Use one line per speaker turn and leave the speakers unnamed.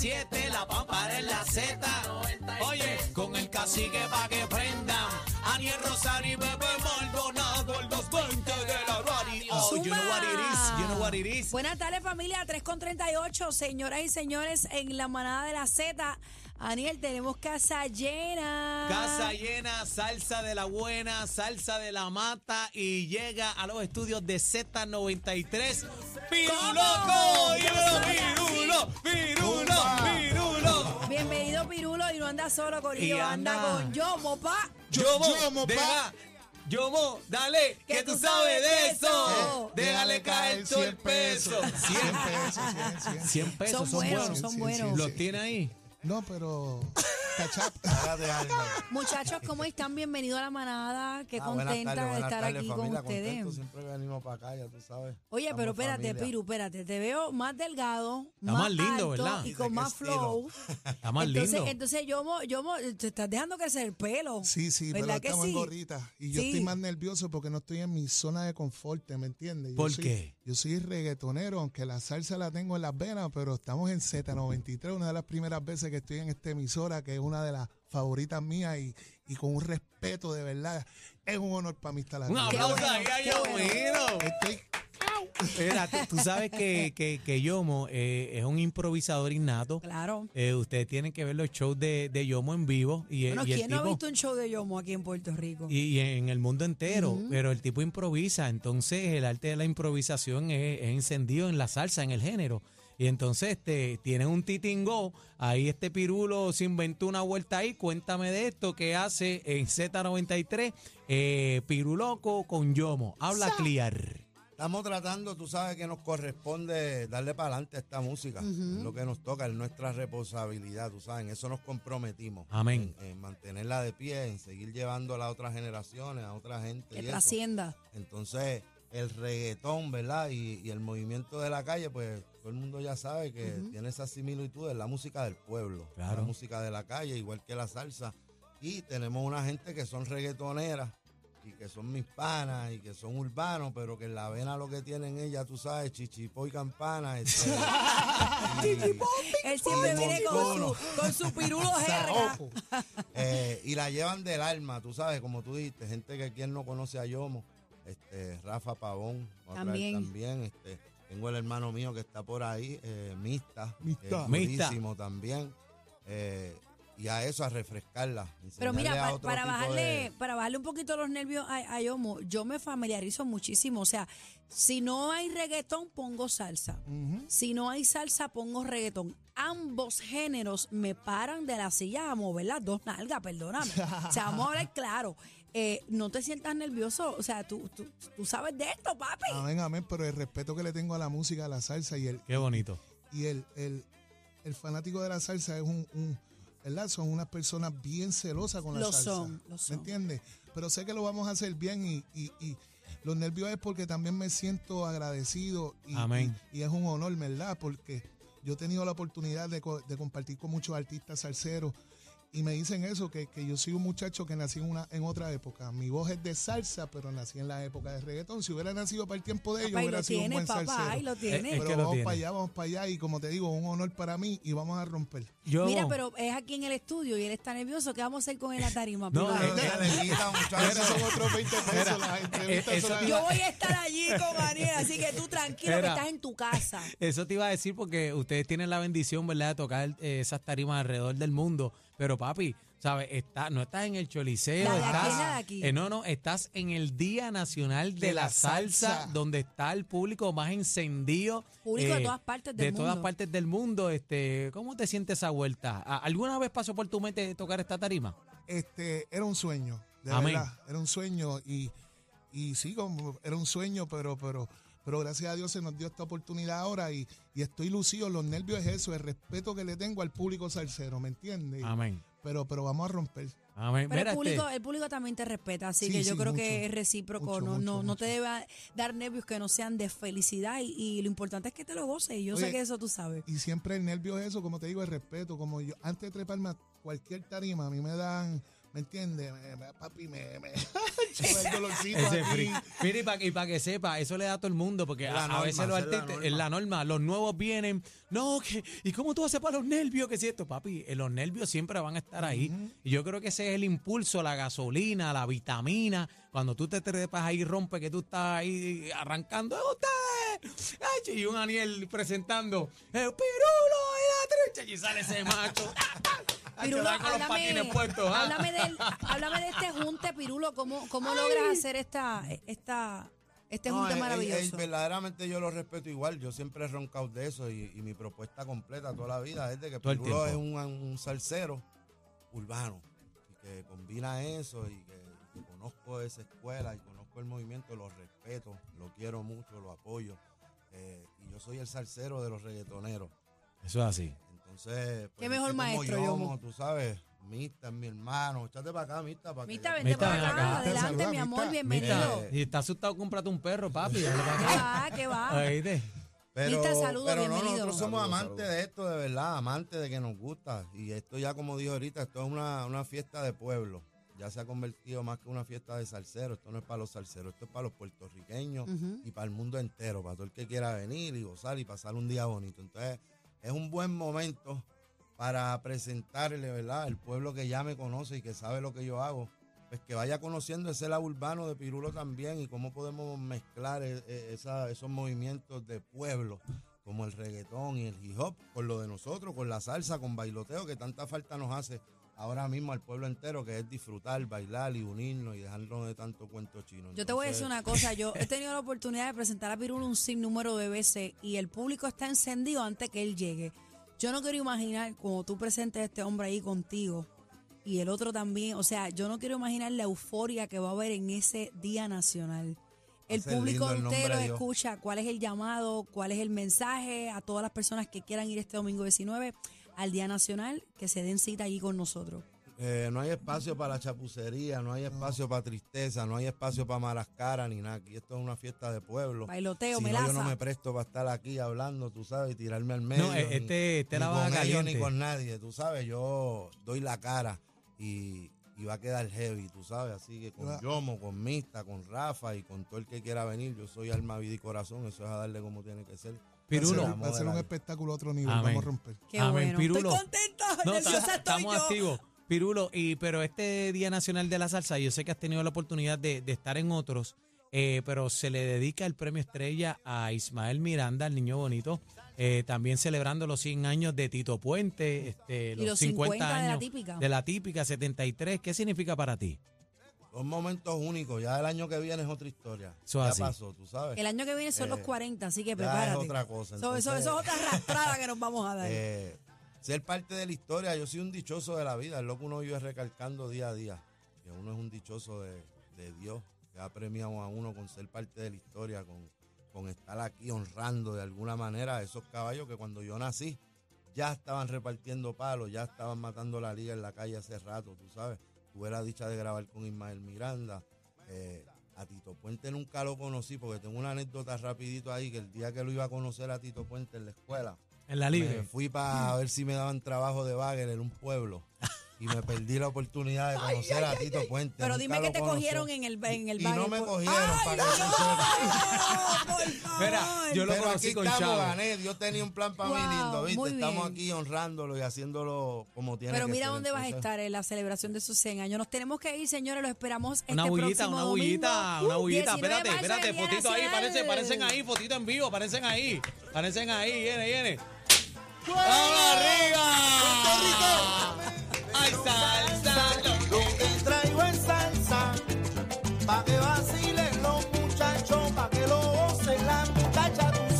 7, la pampara en la
Z. Oye, con el cacique pa' que prendan. Aniel Rosario y Bebé Maldonado, el 220 de la radio. Oh, you know what it is, you know what it is.
Buenas tardes familia, 3 con 38, señoras y señores, en la manada de la Z. Aniel, tenemos casa llena.
Casa llena, salsa de la buena, salsa de la mata y llega a los estudios de Z93. ¡Piruloco! ¡Dímelo, Pirulo! ¡Pirulo! ¡Pirulo!
Bienvenido Pirulo y no anda solo Corillo, anda,
anda.
con Yomo, pa.
Yomo,
Yomo, pa.
deja. Yomo, dale, que tú sabes de eso. Déjale caer todo el peso. 100
pesos, 100, 100.
100 pesos,
Son
son
buenos,
buenos.
son buenos.
¿Los tiene ahí?
No, pero. Cachap.
Muchachos, ¿cómo están? Bienvenidos a la manada. Qué
Ah,
contenta
tardes,
de estar
tardes,
aquí con ustedes.
contento, Siempre venimos para acá, ya tú sabes.
Oye,
Estamos
pero espérate,
familia.
Piru, espérate. Te veo más delgado,
Está
más,
más lindo,
alto
¿verdad?
Y con más
estilo.
flow.
Está más
entonces,
lindo.
entonces Yomo, Yomo, te estás dejando crecer el pelo.
Sí, sí, pero
¿Verdad que
estamos
sí?
en gorrita. Y yo
Sí.
estoy más nervioso porque no estoy en mi zona de confort, ¿me entiendes? Yo
¿Por
soy-
qué?
Yo soy reggaetonero, aunque la salsa la tengo en las venas, pero estamos en Z93, una de las primeras veces que estoy en esta emisora, que es una de las favoritas mías y, y con un respeto de verdad. Es un honor para mí estar aquí.
Un aplauso ahí.
Estoy
Mira, tú, tú sabes que, que, que Yomo eh, es un improvisador innato.
Claro.
Eh, ustedes tienen que ver los shows de, de Yomo en vivo. Y,
Bueno,
y el
¿quién no ha visto un show de Yomo aquí en Puerto Rico?
y, y en el mundo entero, pero el tipo improvisa, entonces el arte de la improvisación es, es encendido en la salsa, en el género. Y entonces este, tienen un titingo, ahí este pirulo se inventó una vuelta ahí, cuéntame de esto que hace en Z93, eh, Piruloco con Yomo, habla clear.
Estamos tratando, tú sabes que nos corresponde darle para adelante a esta música. Es lo que nos toca, es nuestra responsabilidad, tú sabes, en eso nos comprometimos.
Amén.
En, en mantenerla de pie, en seguir llevándola a otras generaciones, a otra gente.
Que
y eso.
trascienda.
Entonces, el reggaetón, ¿verdad? Y, y el movimiento de la calle, pues todo el mundo ya sabe que tiene esa similitud, es la música del pueblo,
Claro.
la música de la calle, igual que la salsa. Y tenemos una gente que son reggaetoneras y que son mis panas y que son urbanos, pero que en la vena lo que tienen ellas, tú sabes, chichipó y campana. este, y-
Él siempre viene con su, con su pirulo jerga.
Eh, y la llevan del alma, tú sabes, como tú dijiste, gente que quien no conoce a Yomo, este, Rafa Pavón,
También.
también, este, tengo el hermano mío que está por ahí, eh, Mista,
Mista.
es
Mista.
también, eh, y a eso, a refrescarla.
Pero mira, para, bajarle,
de-
para bajarle un poquito los nervios a, a Yomo, yo me familiarizo muchísimo. O sea, si no hay reggaetón, pongo salsa. Si no hay salsa, pongo reggaetón. Ambos géneros me paran de la silla a mover las dos nalgas, perdóname. O sea, vamos a hablar claro. Eh, no te sientas nervioso. O sea, tú, tú, tú sabes de esto, papi.
Amén, amén, pero el respeto que le tengo a la música, a la salsa y el,
Qué bonito.
y el, el, el fanático de la salsa es un, un- ¿verdad? Son unas personas bien celosas con la
Lo
salsa.
son, lo son.
¿Me entiendes? Pero sé que lo vamos a hacer bien y, y, y los nervios es porque también me siento agradecido y,
Amén.
y, y es un honor, ¿verdad? Porque yo he tenido la oportunidad de, co- de compartir con muchos artistas salseros y me dicen eso, que, que yo soy un muchacho que nací en, una, en otra época. Mi voz es de salsa, pero nací en la época de reggaetón. Si hubiera nacido para el tiempo de ellos,
Papá, y
hubiera sido un
tienes,
buen
papá,
salsero.
ahí lo
Eh,
tienes.
Es
Pero
que lo
vamos
tiene.
para allá, vamos para allá y como te digo, un honor para mí y vamos a romper.
Yo,
Mira, pero es aquí en el estudio y él está nervioso. ¿Qué vamos a hacer con él la tarima?
No.
Esos son otros 20 pesos las
eh,
las-
Yo voy a estar allí con Ariel, así que tú tranquilo que
Era.
estás en tu casa.
Eso te iba a decir porque ustedes tienen la bendición, ¿verdad?, de tocar eh, esas tarimas alrededor del mundo. Pero papi, ¿sabes? Está, no estás en el choliseo, estás,
aquí.
eh, no, no, estás en el Día Nacional de,
De
la,
la
salsa,
salsa.
donde está el público más encendido. eh,
Público de todas partes del
de todas
mundo.
partes del mundo. Este, ¿Cómo te sientes esa vuelta? ¿A- ¿Alguna vez pasó por tu mente tocar esta tarima?
Este, era un sueño, de
Amén.
verdad. Era un sueño y, y sí, como era un sueño, pero, pero, pero gracias a Dios se nos dio esta oportunidad ahora y, y estoy lucido. Los nervios es eso, el respeto que le tengo al público salsero, ¿me entiendes?
Amén.
Pero, pero vamos a romper.
Amén.
Pero
Mira,
el público,
este,
el público también te respeta, así
Sí,
que yo
sí,
creo
mucho,
que es recíproco,
mucho,
no,
mucho,
no, no te debe dar nervios que no sean de felicidad y, y lo importante es que te lo goces y yo sé que eso tú sabes.
Y siempre el nervio es eso, como te digo, el respeto. Como yo, antes de treparme a cualquier tarima, a mí me dan, ¿me entiendes? Papi, me, me, el dolorcito
Ese
aquí.
Mira, y para pa que sepa, eso le da a todo el mundo, porque
Es
a, veces los
esa es la
artistas,
norma.
en la norma, los nuevos vienen, no, que, ¿y cómo tú haces para los nervios? Que si esto, papi, eh, los nervios siempre van a estar ahí. Y yo creo que ese es el impulso, la gasolina, la vitamina. Cuando tú te trepas ahí, rompe que tú estás ahí arrancando, ¡es usted! Ay, Y un Aniel presentando, ¡el pirulo y la trecha! Y sale ese macho.
Pirulo,
va con los patines puestos, ¿ah?
háblame, del- háblame de este junte, Pirulo, ¿cómo, cómo logras hacer esta, esta, este
No,
junte
es- es-
maravilloso?
es- verdaderamente yo lo respeto igual. Yo siempre he roncado de eso y, y mi propuesta completa toda la vida es de que
Todo
Pirulo es un, un salsero urbano y que combina eso y que, que conozco esa escuela y conozco el movimiento, lo respeto, lo quiero mucho, lo apoyo. eh, y yo soy el salsero de los reggaetoneros.
Eso es así.
Entonces, pues,
Qué mejor
gente como
maestro,
Yomo,
Yomo.
tú sabes, Mista es mi hermano. Échate para acá, Mista. Para que-
Mita, vente
Mita,
para acá,
acá.
adelante,
Saluda,
mi amor, bienvenido.
Eh,
Y está asustado, cómprate un perro, papi. dale para
¿Qué
acá.
va? ¿Qué va?
Oíste.
Pero,
Mista, saludos,
pero no,
bienvenido.
nosotros somos
Saludos,
amantes
saludos.
de esto, de verdad, amantes de que nos gusta. Y esto ya, como dijo ahorita, esto es una, una fiesta de pueblo. Ya se ha convertido más que una fiesta de salseros. Esto no es para los salseros, esto es para los puertorriqueños
Ujú.
y para el mundo entero, para todo el que quiera venir y gozar y pasar un día bonito. Entonces, es un buen momento para presentarle, ¿verdad? El pueblo que ya me conoce y que sabe lo que yo hago, pues que vaya conociendo ese lado urbano de Pirulo también y cómo podemos mezclar e- e- esos movimientos de pueblo, como el reggaetón y el hip hop, con lo de nosotros, con la salsa, con bailoteo, que tanta falta nos hace ahora mismo al pueblo entero, que es disfrutar, bailar y unirnos y dejarnos de tanto cuento chino.
Yo te voy a decir una cosa, yo he tenido la oportunidad de presentar a Pirulo un sinnúmero de veces y el público está encendido antes que él llegue. Yo no quiero imaginar como tú presentes a este hombre ahí contigo y el otro también, o sea, yo no quiero imaginar la euforia que va a haber en ese Día Nacional. El público
el
entero escucha cuál es el llamado, cuál es el mensaje a todas las personas que quieran ir este domingo 19 al Día Nacional, que se den cita allí con nosotros.
Eh, no hay espacio para la chapucería, no hay espacio para tristeza, no hay espacio para malas caras ni nada. Aquí esto es una fiesta de pueblo.
Bailoteo,
si no,
melaza.
yo no me presto para estar aquí hablando, tú sabes, y tirarme al medio.
No, eh,
ni-
este, este
ni
la
con ellos ni con nadie, tú sabes. Yo doy la cara y, y va a quedar heavy, tú sabes. Así que con
Va-
Yomo, con Mista, con Rafa y con todo el que quiera venir, yo soy alma, vida y corazón. Eso es a darle como tiene que ser.
Pirulo.
Va a ser un espectáculo a otro nivel.
Amén.
Vamos a romper.
Qué
Amén,
bueno.
Pirulo.
Estoy contenta,
No,
nerviosa estoy
estamos
yo.
activos. Pirulo, y, pero este Día Nacional de la Salsa, yo sé que has tenido la oportunidad de, de estar en otros, eh, pero se le dedica el premio estrella a Ismael Miranda, el niño bonito, eh, también celebrando los 100 años de Tito Puente, este, los,
los
50,
50 de la
años
típica.
de la típica 73. ¿Qué significa para ti?
Son momentos únicos. Ya el año que viene es otra historia.
Eso es
ya
así.
pasó, tú sabes.
El año que viene son los
Eh,
40, así que
ya es
prepárate.
otra cosa,
Eso, eso-
entonces-
eso es otra arrastrada que nos vamos a dar.
Eh, ser parte de la historia, yo soy un dichoso de la vida, es lo que uno vive recalcando día a día, que uno es un dichoso de, de Dios, que ha premiado a uno con ser parte de la historia, con, con estar aquí honrando de alguna manera a esos caballos que cuando yo nací ya estaban repartiendo palos, ya estaban matando la liga en la calle hace rato, tú sabes. Tuve la dicha de grabar con Ismael Miranda. eh, a Tito Puente nunca lo conocí porque tengo una anécdota rapidito ahí que el día que lo iba a conocer a Tito Puente en la escuela,
En la
me
libre.
fui para ver si me daban trabajo de bagger en un pueblo y me perdí la oportunidad de conocer a Tito Puente.
Pero
Nunca
dime
lo
que te
conocí.
cogieron en el, en el
Y
baño.
no me cogieron,
¡Ay,
para que
no! Por favor.
Mira, yo lo
Pero
conocí
aquí
con
estamos,
Chavo.
gané. Dios tenía un plan para
Wow,
mí lindo, ¿viste? Estamos
bien.
aquí honrándolo y haciéndolo como tiene
Pero
que
mira
ser.
dónde vas a estar en la celebración de sus 100 años. Nos tenemos que ir, señores. Los esperamos
Una
este
bullita,
próximo
una
domingo.
bullita, una bullita.
19 de
Espérate, espérate, fotito ahí, parecen, parecen ahí, fotito en vivo, parecen ahí, parecen ahí, viene, viene. ¡Vamos arriba! Hay salsa.